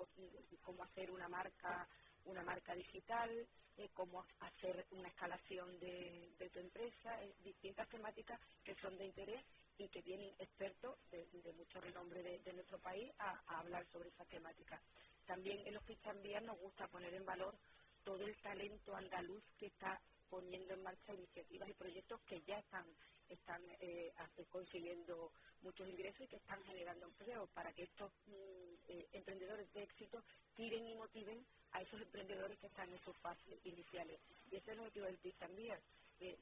cómo hacer una marca una marca digital, eh, cómo hacer una escalación de, tu empresa, eh, distintas temáticas que son de interés y que vienen expertos de, mucho renombre de, nuestro país a, hablar sobre esa temática. También en los Fichambías nos gusta poner en valor todo el talento andaluz que está poniendo en marcha iniciativas y proyectos que ya están están eh, consiguiendo muchos ingresos y que están generando empleo para que estos mm, eh, emprendedores de éxito tiren y motiven a esos emprendedores que están en sus fases iniciales. Y ese es el objetivo del PIS también. Eh,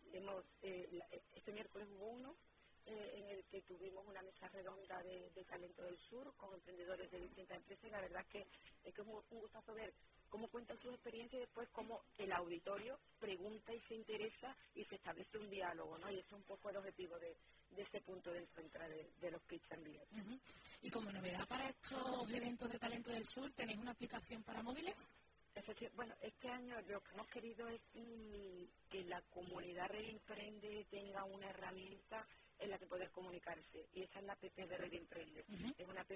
este miércoles hubo uno en el que tuvimos una mesa redonda de, talento del sur con emprendedores de distintas empresas y la verdad es que es, es un gustazo ver cómo cuentan sus experiencias y después cómo el auditorio pregunta y se interesa y se establece un diálogo, ¿no? Y ese es un poco el objetivo de, ese punto de encuentro de, los Kids and Y como novedad para estos eventos de Talento del Sur, ¿tenéis una aplicación para móviles? Bueno, este año lo que hemos querido es que la comunidad Emprende tenga una herramienta en la que poder comunicarse y esa es la app de Red Emprende. Es una app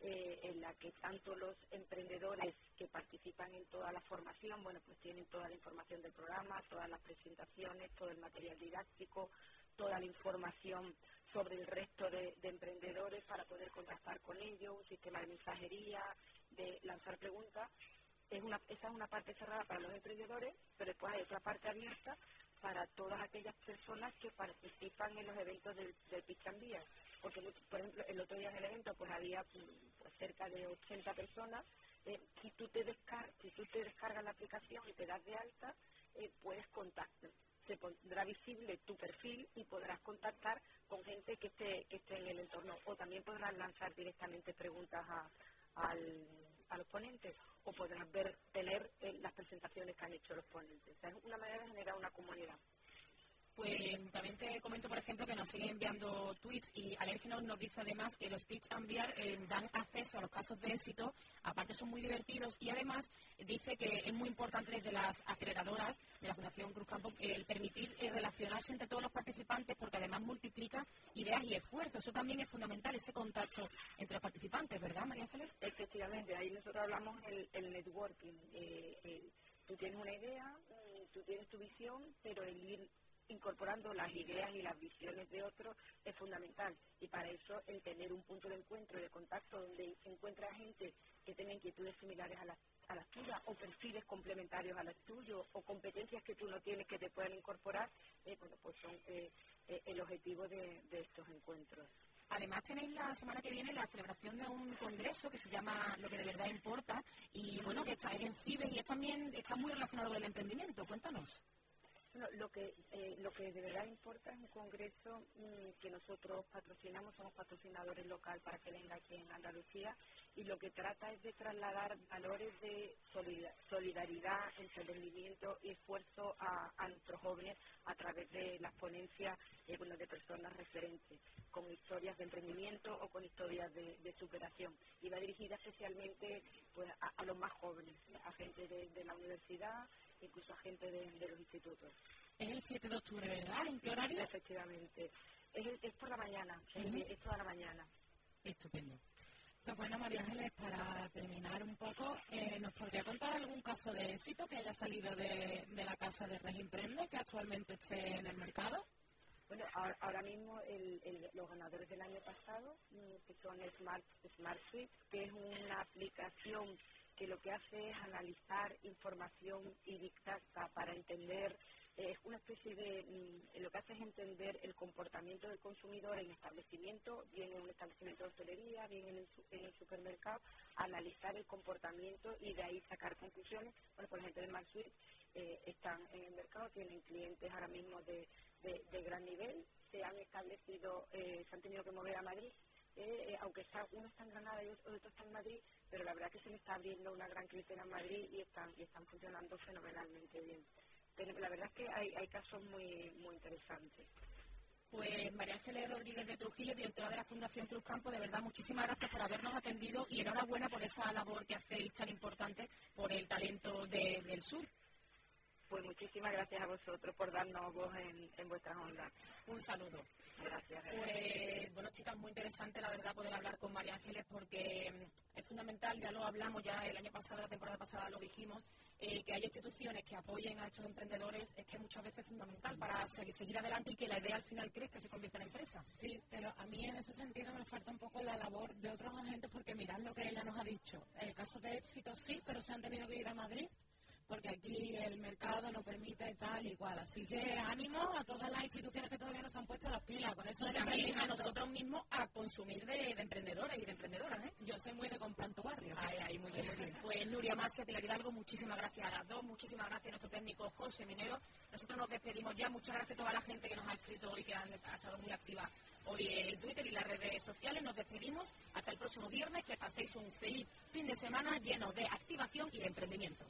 eh, en la que tanto los emprendedores que participan en toda la formación, bueno, pues tienen toda la información del programa, todas las presentaciones, todo el material didáctico, toda la información sobre el resto de, emprendedores para poder contactar con ellos, un sistema de mensajería, de lanzar preguntas. Es una, esa es una parte cerrada para los emprendedores, pero después hay otra parte abierta para todas aquellas personas que participan en los eventos del, del Porque, por ejemplo, el otro día en el evento pues había pues, cerca de 80 personas. Eh, si, tú te descar si tú te descargas la aplicación y te das de alta, eh, puedes contactar. Se pondrá visible tu perfil y podrás contactar con gente que esté, que esté en el entorno. O también podrás lanzar directamente preguntas a, al, a los ponentes o podrás ver, tener eh, las presentaciones que han hecho los ponentes. es una manera de generar una comunidad. Pues también te comento, por ejemplo, que nos siguen enviando tweets y Alérgenos nos dice además que los Pitch Enviar eh, dan acceso a los casos de éxito, aparte son muy divertidos y además dice que es muy importante desde las aceleradoras de la Fundación Cruz Campo el permitir eh, relacionarse entre todos los multiplica ideas y esfuerzos. Eso también es fundamental, ese contacto entre los participantes, ¿verdad, María Ángeles? Efectivamente, ahí nosotros hablamos el, el networking. Eh, tú tienes una idea, mm, tú tienes tu visión, pero el ir incorporando las ideas y las visiones de otros es fundamental. Y para eso el tener un punto de encuentro, de contacto, donde se encuentra gente que tiene inquietudes similares a las, a las tuyas o perfiles complementarios a las tuyas o competencias que tú no tienes que te puedan incorporar, eh, bueno, pues son eh, eh, el objetivo de, estos encuentros. Además tenéis la semana que viene la celebración de un congreso que se llama Lo que de verdad importa y bueno, que está en CIBES y es también está muy relacionado con el emprendimiento. Cuéntanos lo que eh, lo que de verdad importa es un congreso mm, que nosotros patrocinamos, somos patrocinadores local para que venga aquí en Andalucía y lo que trata es de trasladar valores de solidaridad, emprendimiento y esfuerzo a, nuestros jóvenes a través de las ponencias eh, de personas referentes, con historias de emprendimiento o con historias de, superación. Y va dirigida especialmente pues, a, los más jóvenes, a gente de la universidad, incluso a gente de, los institutos. Es el 7 de octubre, ¿verdad? ¿En qué horario? Efectivamente. Es, es por la mañana, es, toda la mañana. Estupendo. Pues bueno, María Ángeles, para terminar un poco, eh, ¿nos podría contar algún caso de éxito que haya salido de, la casa de Red Imprende que actualmente esté en el mercado? Bueno, ahora, mismo los ganadores del año pasado, mm, que son Smart, Smart Suite, que es una aplicación que lo que hace es analizar información y dictata para entender, es eh, una especie de, mm, lo que hace es entender el comportamiento del consumidor en establecimiento, bien en un establecimiento de hostelería, bien en el, supermercado, analizar el comportamiento y de ahí sacar conclusiones. Bueno, por ejemplo, en Marsuit eh, están en el mercado, tienen clientes ahora mismo de, gran nivel, se han establecido, eh, se han tenido que mover a Madrid eh, eh, aunque está, uno está en Granada y otro está en Madrid, pero la verdad que se me está abriendo una gran clientela en Madrid y están, y están funcionando fenomenalmente bien. La verdad es que hay, casos muy, muy interesantes. Pues María Ángeles Rodríguez de Trujillo, directora de la Fundación Cruz Campo, de verdad muchísimas gracias por habernos atendido y enhorabuena por esa labor que hacéis tan importante por el talento del sur. Pues muchísimas gracias a vosotros por darnos voz en, en vuestras ondas. Un saludo. Gracias. Pues, bueno, chicas, muy interesante la verdad poder hablar con María Ángeles porque mm, es fundamental, ya lo hablamos ya el año pasado, la temporada pasada lo dijimos, eh, que haya instituciones que apoyen a estos emprendedores es que muchas veces es fundamental para seguir adelante y que la idea al final crezca y se convierta en empresa. Sí, pero a mí en ese sentido me falta un poco la labor de otros agentes porque mirad lo que ella nos ha dicho. El caso de éxito sí, pero se han tenido que ir a Madrid porque aquí el mercado no permite tal y cual. Así que ánimo a todas las instituciones que todavía nos han puesto las pilas con esto de También a nosotros mismos a consumir de, emprendedores y de emprendedoras. ¿eh? Yo soy muy de comprar tu barrio. Ay, ay, muy bien, muy bien. Pues Nuria Masia, Pilar Hidalgo, muchísimas gracias a las dos, muchísimas gracias a nuestro técnico José Minero. Nosotros nos despedimos ya, muchas gracias a toda la gente que nos ha escrito hoy, que ha estado muy activa hoy en Twitter y las redes sociales. Nos despedimos hasta el próximo viernes, que paséis un feliz fin de semana lleno de activación y de emprendimiento.